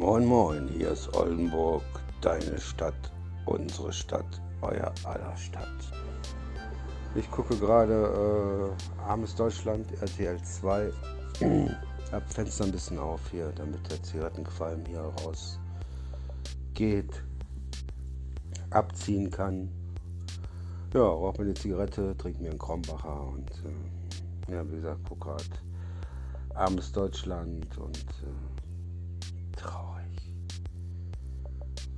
Moin Moin, hier ist Oldenburg, deine Stadt, unsere Stadt, euer aller Stadt. Ich gucke gerade äh, Armes Deutschland, RTL 2. Hab Fenster ein bisschen auf hier, damit der Zigarettenqualm hier raus geht, abziehen kann. Ja, rauche mir eine Zigarette, trinke mir einen Krombacher und äh, ja, wie gesagt, gucke gerade Armes Deutschland und äh,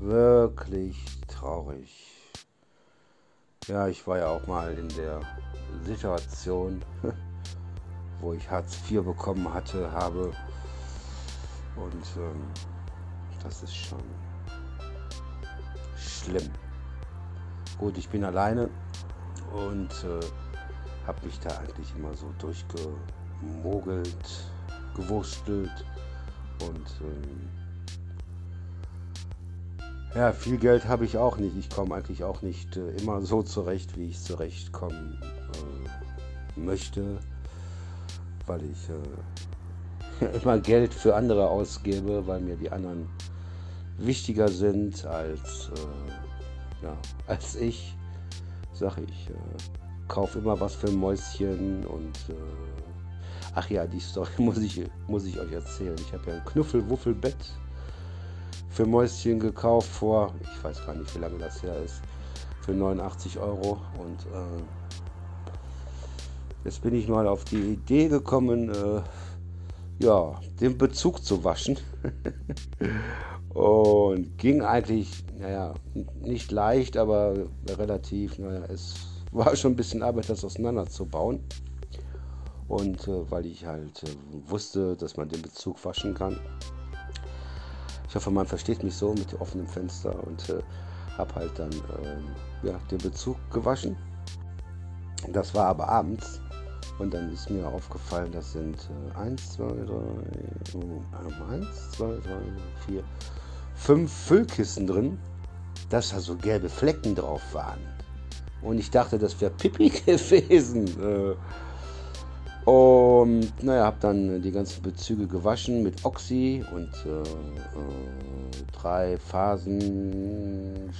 Wirklich traurig. Ja, ich war ja auch mal in der Situation, wo ich Hartz IV bekommen hatte, habe. Und ähm, das ist schon schlimm. Gut, ich bin alleine und äh, habe mich da eigentlich immer so durchgemogelt, gewurstelt und ähm, ja, viel Geld habe ich auch nicht. Ich komme eigentlich auch nicht äh, immer so zurecht, wie ich zurechtkommen äh, möchte, weil ich äh, immer Geld für andere ausgebe, weil mir die anderen wichtiger sind als, äh, ja, als ich. Sag ich, äh, kaufe immer was für Mäuschen und äh, ach ja, die Story muss ich, muss ich euch erzählen. Ich habe ja ein Knuffelwuffelbett für Mäuschen gekauft vor, ich weiß gar nicht, wie lange das her ist, für 89 Euro. Und äh, jetzt bin ich mal auf die Idee gekommen, äh, ja, den Bezug zu waschen. und ging eigentlich, naja, nicht leicht, aber relativ, naja, es war schon ein bisschen Arbeit, das auseinanderzubauen. Und äh, weil ich halt äh, wusste, dass man den Bezug waschen kann, ich hoffe, man versteht mich so mit offenem Fenster und äh, habe halt dann äh, ja, den Bezug gewaschen. Das war aber abends und dann ist mir aufgefallen, das sind 1, 2, 3, 1, 2, 3, 4, 5 Füllkissen drin, dass da so gelbe Flecken drauf waren. Und ich dachte, das wäre Pipi gewesen. Äh, und naja, habe dann die ganzen Bezüge gewaschen mit Oxy und äh, äh, drei Phasen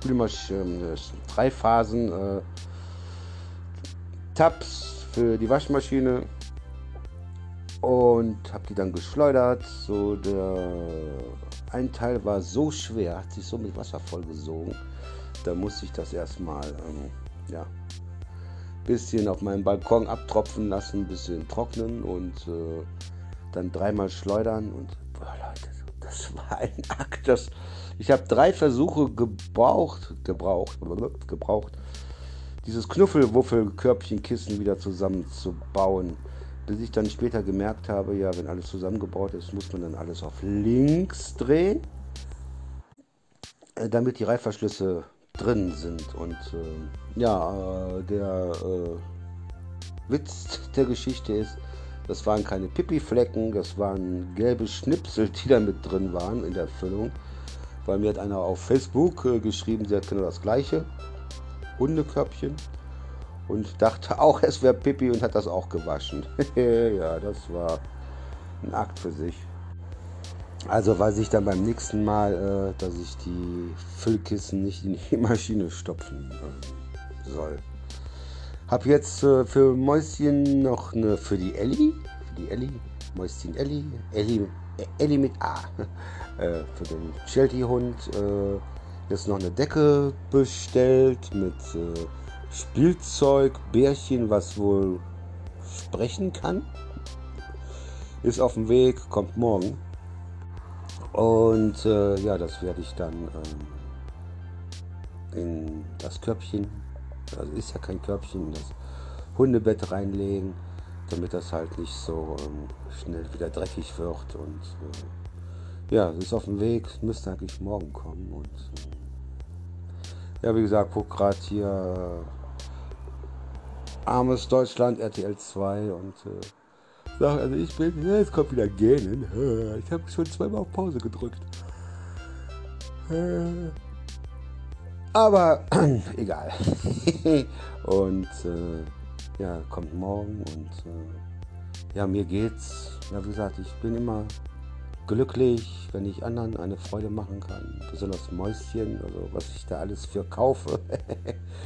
Spülmaschine, drei Phasen äh, Tabs für die Waschmaschine und habe die dann geschleudert. So der ein Teil war so schwer, hat sich so mit Wasser vollgesogen. Da musste ich das erstmal ähm, ja, bisschen auf meinem Balkon abtropfen lassen, ein bisschen trocknen und äh, dann dreimal schleudern. Und boah, Leute, das war ein Akt. Das, ich habe drei Versuche gebraucht, gebraucht, gebraucht, dieses Knuffelwuffel-Körbchenkissen wieder zusammenzubauen. Bis ich dann später gemerkt habe, ja, wenn alles zusammengebaut ist, muss man dann alles auf links drehen, äh, damit die Reifverschlüsse drin sind. Und äh, ja, äh, der äh, Witz der Geschichte ist, das waren keine Pipi-Flecken, das waren gelbe Schnipsel, die da mit drin waren in der Füllung. Weil mir hat einer auf Facebook äh, geschrieben, sie hat genau das gleiche Hundekörbchen und dachte auch, es wäre Pipi und hat das auch gewaschen. ja, das war ein Akt für sich. Also weiß ich dann beim nächsten Mal, äh, dass ich die Füllkissen nicht in die Maschine stopfen äh, soll. Hab jetzt äh, für Mäuschen noch eine für die Elli, für die Elli, Mäuschen Elli, Elli, Elli mit A, äh, für den Shelty-Hund äh, jetzt noch eine Decke bestellt mit äh, Spielzeug, Bärchen, was wohl sprechen kann. Ist auf dem Weg, kommt morgen. Und äh, ja, das werde ich dann ähm, in das Körbchen, also ist ja kein Körbchen, in das Hundebett reinlegen, damit das halt nicht so ähm, schnell wieder dreckig wird. Und äh, ja, ist auf dem Weg, müsste eigentlich morgen kommen. Und äh, ja, wie gesagt, guck gerade hier äh, Armes Deutschland, RTL 2 und äh, Sag, also ich bin, ja, es kommt wieder gähnen. Ich habe schon zweimal auf Pause gedrückt. Aber egal. und äh, ja, kommt morgen und äh, ja, mir geht's. Ja, wie gesagt, ich bin immer glücklich, wenn ich anderen eine Freude machen kann. Besonders Mäuschen, also was ich da alles für kaufe,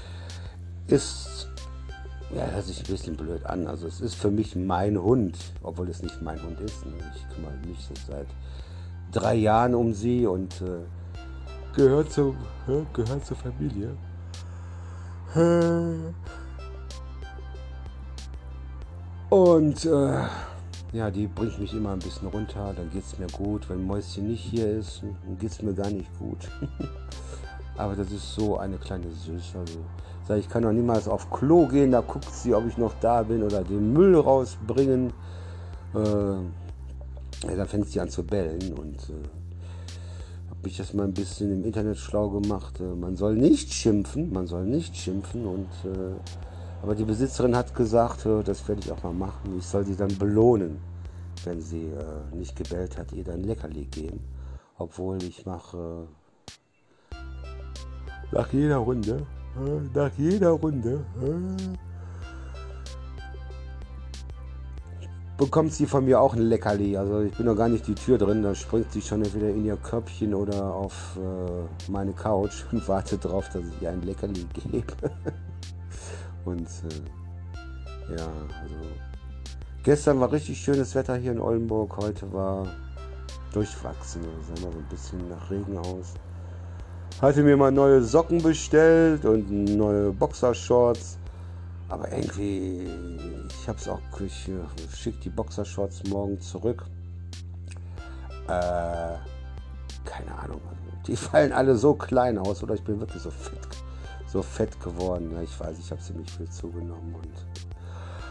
ist, ja, hört sich ein bisschen blöd an. Also es ist für mich mein Hund, obwohl es nicht mein Hund ist. Ne? Ich kümmere mich so seit drei Jahren um sie und äh, gehört, zum, gehört zur Familie. Und äh, ja, die bringt mich immer ein bisschen runter, dann geht es mir gut. Wenn Mäuschen nicht hier ist, dann geht es mir gar nicht gut. Aber das ist so eine kleine Süße. Also, sag, ich kann noch niemals auf Klo gehen, da guckt sie, ob ich noch da bin oder den Müll rausbringen. Äh, ja, dann fängt sie an zu bellen und äh, habe mich das mal ein bisschen im Internet schlau gemacht. Äh, man soll nicht schimpfen, man soll nicht schimpfen und äh, aber die Besitzerin hat gesagt, das werde ich auch mal machen. Ich soll sie dann belohnen, wenn sie äh, nicht gebellt hat, ihr dann Leckerli geben. Obwohl ich mache äh, nach jeder Runde, nach jeder Runde, bekommt sie von mir auch ein Leckerli. Also ich bin noch gar nicht die Tür drin, da springt sie schon entweder in ihr Köpfchen oder auf äh, meine Couch und wartet darauf, dass ich ihr ein Leckerli gebe. Und äh, ja, also gestern war richtig schönes Wetter hier in Oldenburg, heute war durchwachsen, sah mal so ein bisschen nach Regen aus. Hatte mir mal neue Socken bestellt und neue Boxershorts. Aber irgendwie, ich hab's auch, ich schick die Boxershorts morgen zurück. Äh, keine Ahnung. Die fallen alle so klein aus oder ich bin wirklich so fit so fett geworden. Ja, ich weiß, ich habe ziemlich viel zugenommen. Und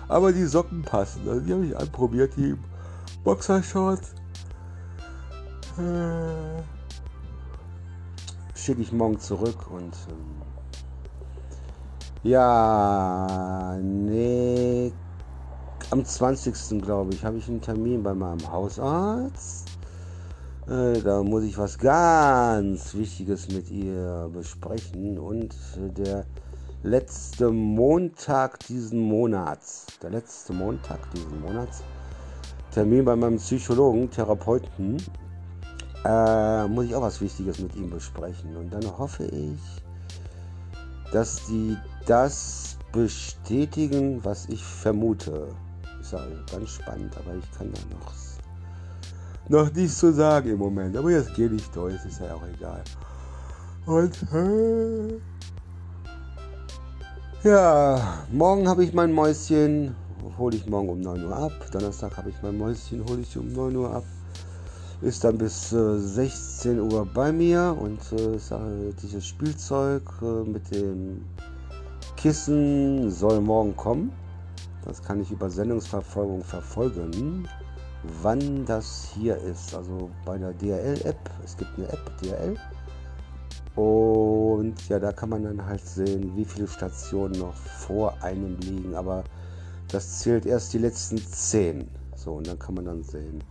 aber die Socken passen. Also die habe ich anprobiert, die Boxershorts. Äh, Schicke ich morgen zurück und ähm, ja, nee, am 20. glaube ich, habe ich einen Termin bei meinem Hausarzt. Äh, da muss ich was ganz Wichtiges mit ihr besprechen. Und der letzte Montag diesen Monats, der letzte Montag diesen Monats, Termin bei meinem Psychologen, Therapeuten, äh, muss ich auch was Wichtiges mit ihm besprechen. Und dann hoffe ich, dass die das bestätigen, was ich vermute. Ist ja ganz spannend, aber ich kann da noch noch nichts zu sagen im Moment. Aber jetzt gehe ich durch, ist ja auch egal. Und äh, ja, morgen habe ich mein Mäuschen, hole ich morgen um 9 Uhr ab. Donnerstag habe ich mein Mäuschen, hole ich um 9 Uhr ab. Ist dann bis äh, 16 Uhr bei mir und äh, sage, dieses Spielzeug äh, mit dem Kissen soll morgen kommen. Das kann ich über Sendungsverfolgung verfolgen wann das hier ist. Also bei der DRL-App. Es gibt eine App, DRL. Und ja, da kann man dann halt sehen, wie viele Stationen noch vor einem liegen. Aber das zählt erst die letzten zehn. So, und dann kann man dann sehen,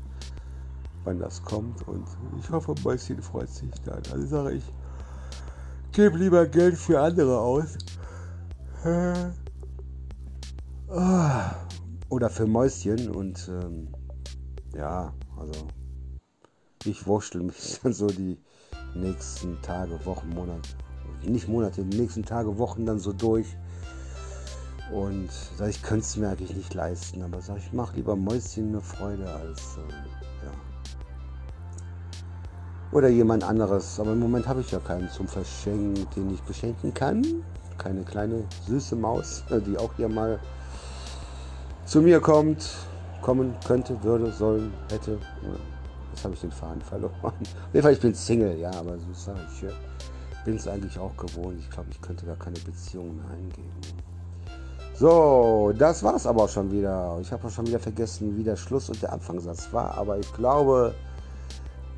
wann das kommt. Und ich hoffe, Mäuschen freut sich dann. Also sage ich, gebe lieber Geld für andere aus. Ah. Oder für Mäuschen und ähm, ja, also ich wurschtel mich dann so die nächsten Tage, Wochen, Monate, nicht Monate, die nächsten Tage, Wochen dann so durch. Und sag ich, könnte es mir eigentlich nicht leisten, aber sag ich, mach lieber Mäuschen eine Freude als äh, ja. Oder jemand anderes. Aber im Moment habe ich ja keinen zum Verschenken, den ich beschenken kann. Keine kleine süße Maus, die auch hier mal zu mir kommt kommen könnte, würde, sollen, hätte. Jetzt habe ich den Faden verloren. Auf jeden Fall, ich bin Single, ja, aber so sage ich. Ja, bin es eigentlich auch gewohnt. Ich glaube, ich könnte gar keine Beziehung mehr eingehen. So, das war es aber auch schon wieder. Ich habe auch schon wieder vergessen, wie der Schluss und der Anfangssatz war. Aber ich glaube,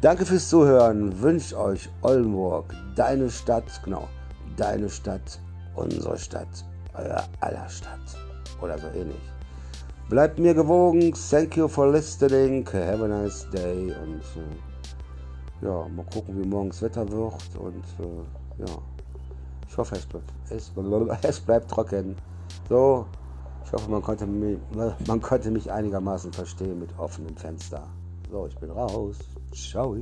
danke fürs Zuhören. Wünsche euch Oldenburg, deine Stadt, genau, deine Stadt, unsere Stadt, euer aller Stadt. Oder so ähnlich. Bleibt mir gewogen. Thank you for listening. Have a nice day. Und äh, ja, mal gucken, wie morgens Wetter wird. Und äh, ja, ich hoffe, es bleibt, es, es bleibt trocken. So, ich hoffe, man konnte, mich, man konnte mich einigermaßen verstehen mit offenem Fenster. So, ich bin raus. Ciao.